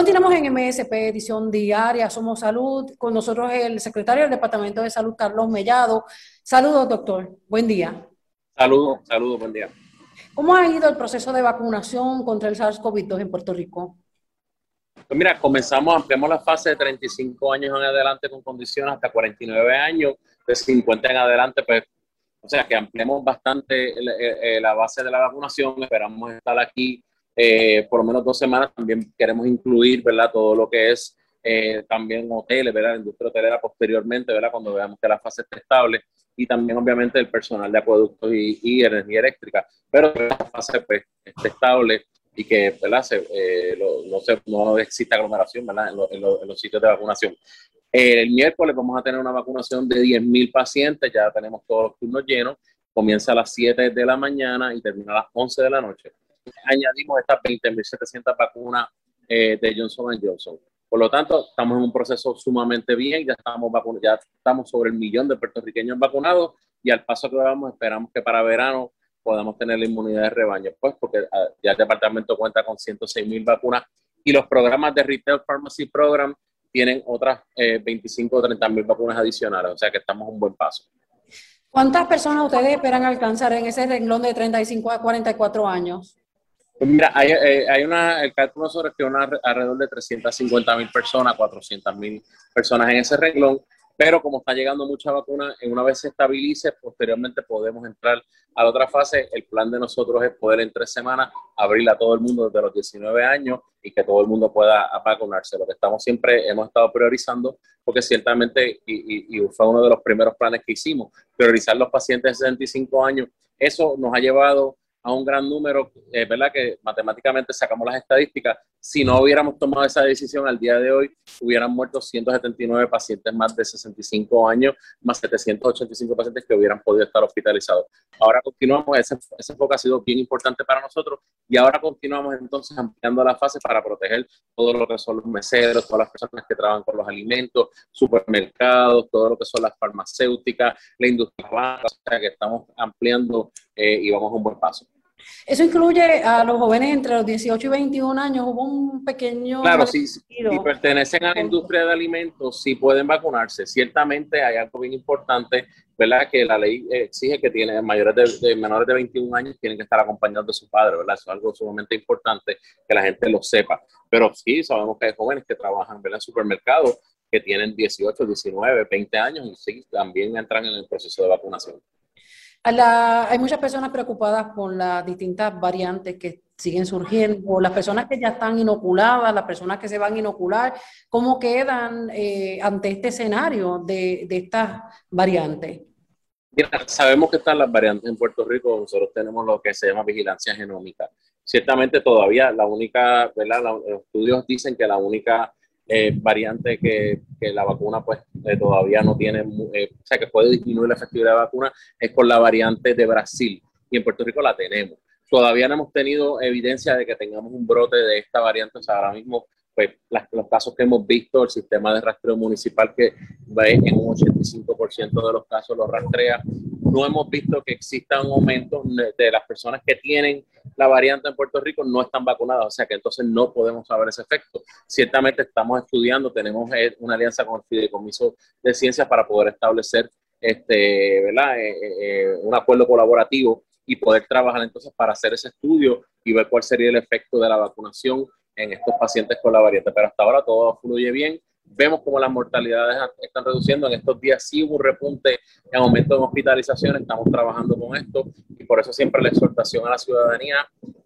Continuamos en MSP, edición diaria, Somos Salud. Con nosotros el secretario del Departamento de Salud, Carlos Mellado. Saludos, doctor. Buen día. Saludos, saludos, buen día. ¿Cómo ha ido el proceso de vacunación contra el SARS-CoV-2 en Puerto Rico? Pues mira, comenzamos, ampliamos la fase de 35 años en adelante con condiciones hasta 49 años, de 50 en adelante, pues, o sea que ampliamos bastante la base de la vacunación. Esperamos estar aquí eh, por lo menos dos semanas. También queremos incluir, ¿verdad? Todo lo que es eh, también hoteles, ¿verdad? La industria hotelera posteriormente, ¿verdad? Cuando veamos que la fase está estable y también obviamente el personal de acueductos y, energía eléctrica, pero la fase pues, esté estable y que ¿verdad? Eh, no, se, no exista aglomeración ¿verdad? En, los sitios de vacunación. el miércoles vamos a tener una vacunación de 10.000 pacientes, ya tenemos todos los turnos llenos, comienza a las 7 de la mañana y termina a las 11 de la noche añadimos estas 20.700 vacunas eh, de Johnson Johnson. Por lo tanto, estamos en un proceso sumamente bien, ya estamos, ya estamos sobre el millón de puertorriqueños vacunados y al paso que vamos esperamos que para verano podamos tener la inmunidad de rebaño, pues porque ah, ya el departamento cuenta con 106 mil vacunas y los programas de Retail Pharmacy Program tienen otras 25 o 30 mil vacunas adicionales, o sea que estamos en un buen paso. ¿Cuántas personas ustedes esperan alcanzar en ese renglón de 35 a 44 años? Mira, hay, eh, hay, una, el cálculo sobre que una, alrededor de 350 mil personas, 400 mil personas en ese renglón, pero como está llegando mucha vacuna, una vez se estabilice, posteriormente podemos entrar a la otra fase. El plan de nosotros es poder en tres semanas abrir a todo el mundo desde los 19 años y que todo el mundo pueda vacunarse. Lo que estamos siempre, hemos estado priorizando, porque ciertamente, y, y fue uno de los primeros planes que hicimos, priorizar los pacientes de 65 años, eso nos ha llevado a un gran número, eh, ¿verdad? Que matemáticamente sacamos las estadísticas. Si no hubiéramos tomado esa decisión al día de hoy, hubieran muerto 179 pacientes más de 65 años, más 785 pacientes que hubieran podido estar hospitalizados. Ahora continuamos, ese, ese enfoque ha sido bien importante para nosotros y ahora continuamos entonces ampliando la fase para proteger todo lo que son los meseros, todas las personas que trabajan con los alimentos, supermercados, todo lo que son las farmacéuticas, la industria, o sea que estamos ampliando eh, y vamos a un buen paso. Eso incluye a los jóvenes entre los 18 y 21 años. Hubo un pequeño. Claro, si, pertenecen a la industria de alimentos, sí pueden vacunarse. Ciertamente hay algo bien importante, ¿verdad? Que la ley exige que tienen mayores de, menores de 21 años tienen que estar acompañados de su padre, ¿verdad? Eso es algo sumamente importante que la gente lo sepa. Pero sí, sabemos que hay jóvenes que trabajan en supermercados que tienen 18, 19, 20 años y sí, también entran en el proceso de vacunación hay muchas personas preocupadas por las distintas variantes que siguen surgiendo, las personas que ya están inoculadas, las personas que se van a inocular, ¿cómo quedan eh, ante este escenario de, de estas variantes? sabemos que están las variantes en Puerto Rico, nosotros tenemos lo que se llama vigilancia genómica. Ciertamente todavía la única, ¿verdad? Los estudios dicen que la única eh, variante que, que, la vacuna pues eh, todavía no tiene, eh, o sea, que puede disminuir la efectividad de la vacuna, es con la variante de Brasil. Y en Puerto Rico la tenemos. Todavía no hemos tenido evidencia de que tengamos un brote de esta variante. O sea, ahora mismo, pues los casos que hemos visto, el sistema de rastreo municipal que va en un 85% de los casos lo rastrea, no hemos visto que exista un aumento de las personas que tienen la variante en Puerto Rico no están vacunadas, o sea que entonces no podemos saber ese efecto. Ciertamente estamos estudiando, tenemos eh, una alianza con el Fideicomiso de Ciencias para poder establecer este, ¿verdad? Eh, eh, un acuerdo colaborativo y poder trabajar entonces para hacer ese estudio y ver cuál sería el efecto de la vacunación en estos pacientes con la variante. Pero hasta ahora todo fluye bien vemos como las mortalidades están reduciendo. En estos días sí hubo un repunte en aumento de hospitalizaciones, estamos trabajando con esto y por eso siempre la exhortación a la ciudadanía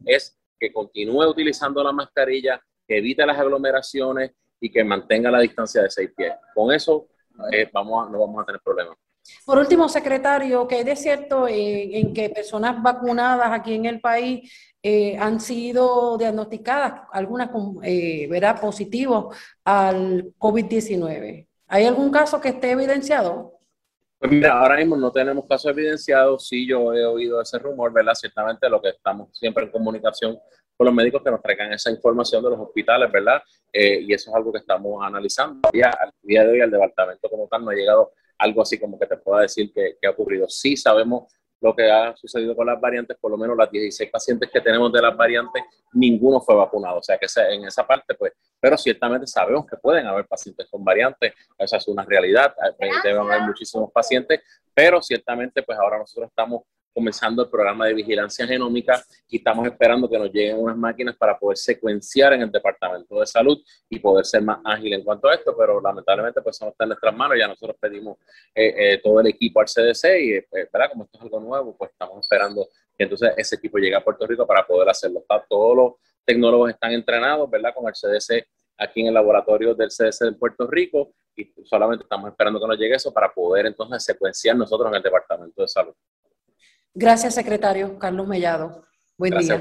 es que continúe utilizando la mascarilla, que evite las aglomeraciones y que mantenga la distancia de seis pies. Con eso eh, vamos no vamos a tener problemas. Por último, secretario, ¿qué hay de cierto en, que personas vacunadas aquí en el país eh, han sido diagnosticadas, algunas con, eh, positivos al COVID-19? ¿Hay algún caso que esté evidenciado? Pues mira, ahora mismo no tenemos casos evidenciados. Sí, yo he oído ese rumor, ¿verdad? Ciertamente lo que estamos siempre en comunicación con los médicos que nos traigan esa información de los hospitales, ¿verdad? Eh, y eso es algo que estamos analizando. Ya al día de hoy, el departamento como tal no ha llegado algo así como que te pueda decir que, ha ocurrido. Sí sabemos lo que ha sucedido con las variantes, por lo menos las 16 pacientes que tenemos de las variantes, ninguno fue vacunado. O sea que en esa parte, pues, pero ciertamente sabemos que pueden haber pacientes con variantes, esa es una realidad, deben haber muchísimos pacientes, pero ciertamente, pues ahora nosotros estamos comenzando el programa de vigilancia genómica y estamos esperando que nos lleguen unas máquinas para poder secuenciar en el Departamento de Salud y poder ser más ágil en cuanto a esto, pero lamentablemente pues no está en nuestras manos, ya nosotros pedimos eh, eh, todo el equipo al CDC y, eh, ¿verdad? Como esto es algo nuevo, pues estamos esperando que entonces ese equipo llegue a Puerto Rico para poder hacerlo. Todos los tecnólogos están entrenados, ¿verdad? Con el CDC aquí en el laboratorio del CDC de Puerto Rico y solamente estamos esperando que nos llegue eso para poder entonces secuenciar nosotros en el Departamento de Salud. Gracias, secretario Carlos Mellado. Buen día.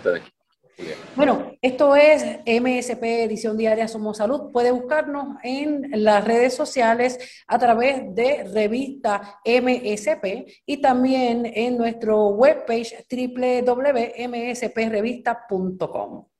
Bueno, esto es MSP Edición Diaria Somos Salud. Puede buscarnos en las redes sociales a través de revista MSP y también en nuestro webpage www.msprevista.com.